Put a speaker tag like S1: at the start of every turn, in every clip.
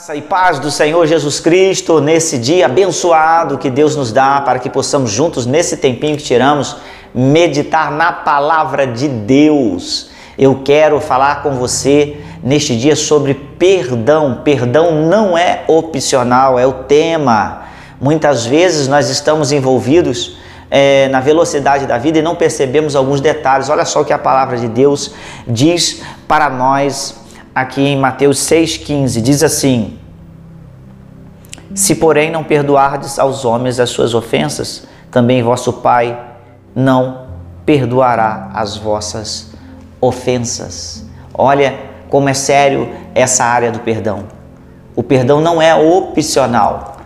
S1: Graça e paz do Senhor Jesus Cristo nesse dia abençoado que Deus nos dá para que possamos juntos, nesse tempinho que tiramos, meditar na palavra de Deus. Eu quero falar com você neste dia sobre perdão. Perdão não é opcional, é o tema. Muitas vezes nós estamos envolvidos é, na velocidade da vida e não percebemos alguns detalhes. Olha só o que a palavra de Deus diz para nós aqui em Mateus 6,15, diz assim: Se, porém, não perdoardes aos homens as suas ofensas, também vosso Pai não perdoará as vossas ofensas. Olha como é sério essa área do perdão. O perdão não é opcional.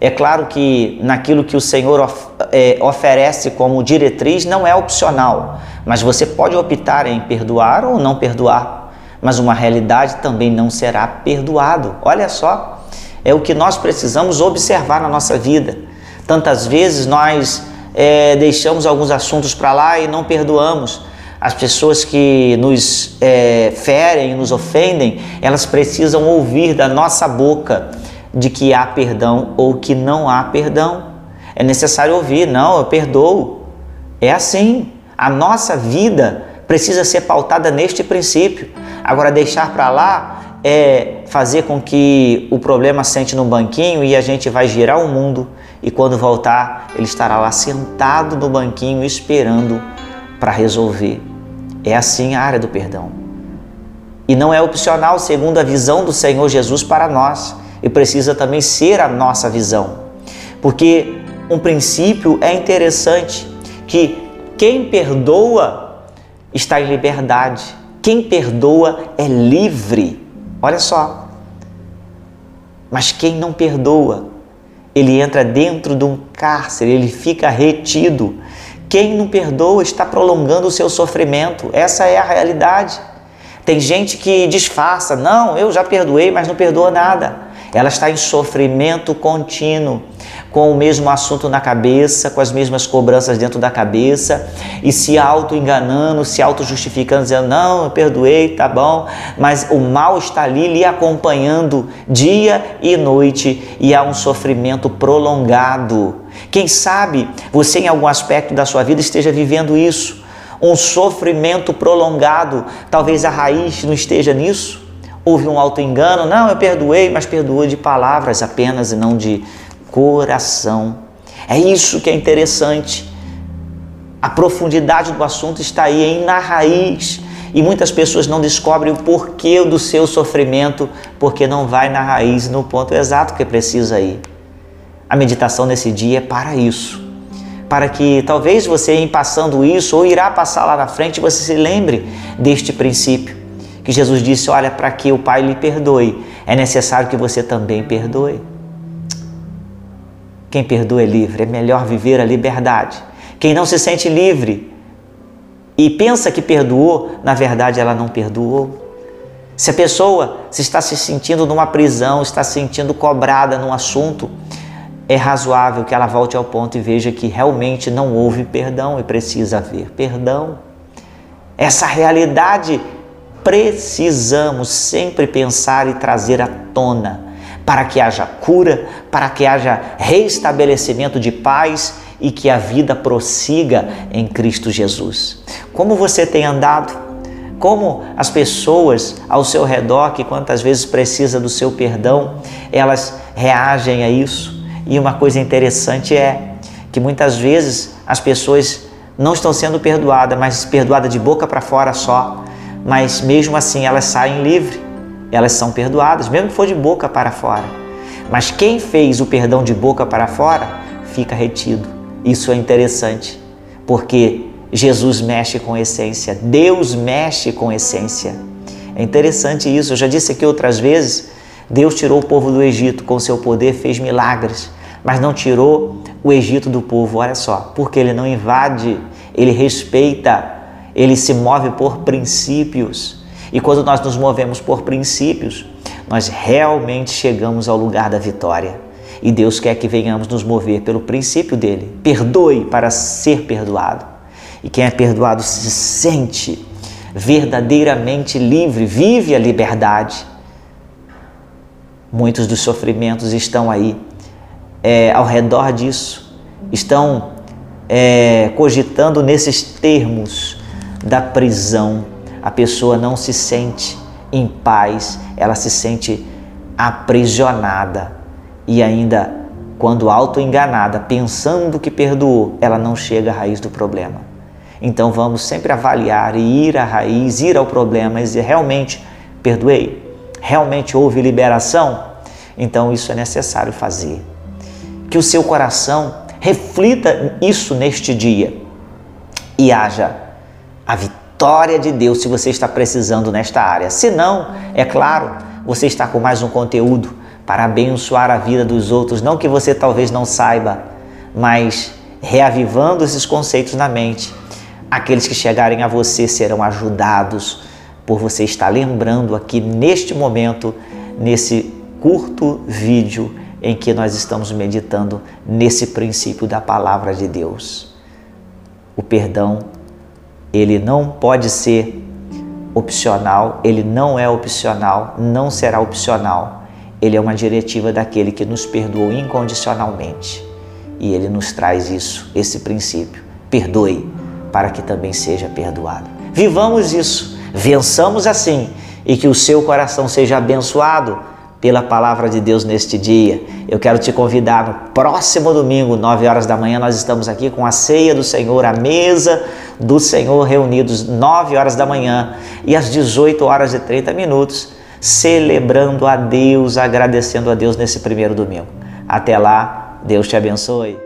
S1: É claro que naquilo que o Senhor of, é, oferece como diretriz não é opcional, mas você pode optar em perdoar ou não perdoar mas uma realidade também não será perdoado. Olha só, é o que nós precisamos observar na nossa vida. Tantas vezes nós é, deixamos alguns assuntos para lá e não perdoamos. As pessoas que nos é, ferem, nos ofendem, elas precisam ouvir da nossa boca de que há perdão ou que não há perdão. É necessário ouvir, não, eu perdoo. É assim. A nossa vida precisa ser pautada neste princípio. Agora, deixar para lá é fazer com que o problema sente no banquinho e a gente vai girar o mundo e quando voltar, ele estará lá sentado no banquinho esperando para resolver. É assim a área do perdão. E não é opcional segundo a visão do Senhor Jesus para nós, e precisa também ser a nossa visão. Porque um princípio é interessante que quem perdoa está em liberdade quem perdoa é livre. Olha só. Mas quem não perdoa, ele entra dentro de um cárcere, ele fica retido. Quem não perdoa está prolongando o seu sofrimento. Essa é a realidade. Tem gente que disfarça, não, eu já perdoei, mas não perdoa nada. Ela está em sofrimento contínuo com o mesmo assunto na cabeça, com as mesmas cobranças dentro da cabeça e se auto-enganando, se auto-justificando, dizendo: Não, eu perdoei, tá bom, mas o mal está ali lhe acompanhando dia e noite e há um sofrimento prolongado. Quem sabe você, em algum aspecto da sua vida, esteja vivendo isso, um sofrimento prolongado, talvez a raiz não esteja nisso. Houve um auto-engano, não, eu perdoei, mas perdoou de palavras apenas e não de coração. É isso que é interessante. A profundidade do assunto está aí, na raiz. E muitas pessoas não descobrem o porquê do seu sofrimento, porque não vai na raiz, no ponto exato que precisa ir. A meditação nesse dia é para isso. Para que talvez você, em passando isso, ou irá passar lá na frente, você se lembre deste princípio. Que Jesus disse: Olha, para que o Pai lhe perdoe, é necessário que você também perdoe. Quem perdoa é livre, é melhor viver a liberdade. Quem não se sente livre e pensa que perdoou, na verdade ela não perdoou. Se a pessoa se está se sentindo numa prisão, está se sentindo cobrada num assunto, é razoável que ela volte ao ponto e veja que realmente não houve perdão e precisa haver perdão. Essa realidade precisamos sempre pensar e trazer à tona para que haja cura, para que haja restabelecimento de paz e que a vida prossiga em Cristo Jesus. Como você tem andado? Como as pessoas ao seu redor, que quantas vezes precisa do seu perdão, elas reagem a isso? E uma coisa interessante é que muitas vezes as pessoas não estão sendo perdoadas, mas perdoadas de boca para fora só, mas mesmo assim elas saem livres elas são perdoadas, mesmo que for de boca para fora. Mas quem fez o perdão de boca para fora fica retido. Isso é interessante, porque Jesus mexe com essência, Deus mexe com essência. É interessante isso. Eu já disse aqui outras vezes: Deus tirou o povo do Egito com seu poder, fez milagres, mas não tirou o Egito do povo. Olha só, porque ele não invade, ele respeita, ele se move por princípios. E quando nós nos movemos por princípios, nós realmente chegamos ao lugar da vitória. E Deus quer que venhamos nos mover pelo princípio dele. Perdoe para ser perdoado. E quem é perdoado se sente verdadeiramente livre, vive a liberdade. Muitos dos sofrimentos estão aí é, ao redor disso, estão é, cogitando nesses termos da prisão. A pessoa não se sente em paz, ela se sente aprisionada e ainda quando auto-enganada, pensando que perdoou, ela não chega à raiz do problema. Então vamos sempre avaliar e ir à raiz, ir ao problema e dizer, realmente perdoei? Realmente houve liberação? Então isso é necessário fazer. Que o seu coração reflita isso neste dia e haja a vitória de Deus se você está precisando nesta área. Se não, é claro, você está com mais um conteúdo para abençoar a vida dos outros, não que você talvez não saiba, mas reavivando esses conceitos na mente. Aqueles que chegarem a você serão ajudados por você estar lembrando aqui neste momento, nesse curto vídeo em que nós estamos meditando nesse princípio da palavra de Deus. O perdão, ele não pode ser opcional, ele não é opcional, não será opcional ele é uma diretiva daquele que nos perdoou incondicionalmente. E ele nos traz isso, esse princípio. Perdoe para que também seja perdoado. Vivamos isso, vençamos assim e que o seu coração seja abençoado pela palavra de Deus neste dia. Eu quero te convidar no próximo domingo, 9 horas da manhã, nós estamos aqui com a ceia do Senhor, a mesa do Senhor reunidos 9 horas da manhã e às 18 horas e 30 minutos celebrando a Deus, agradecendo a Deus nesse primeiro domingo. Até lá, Deus te abençoe.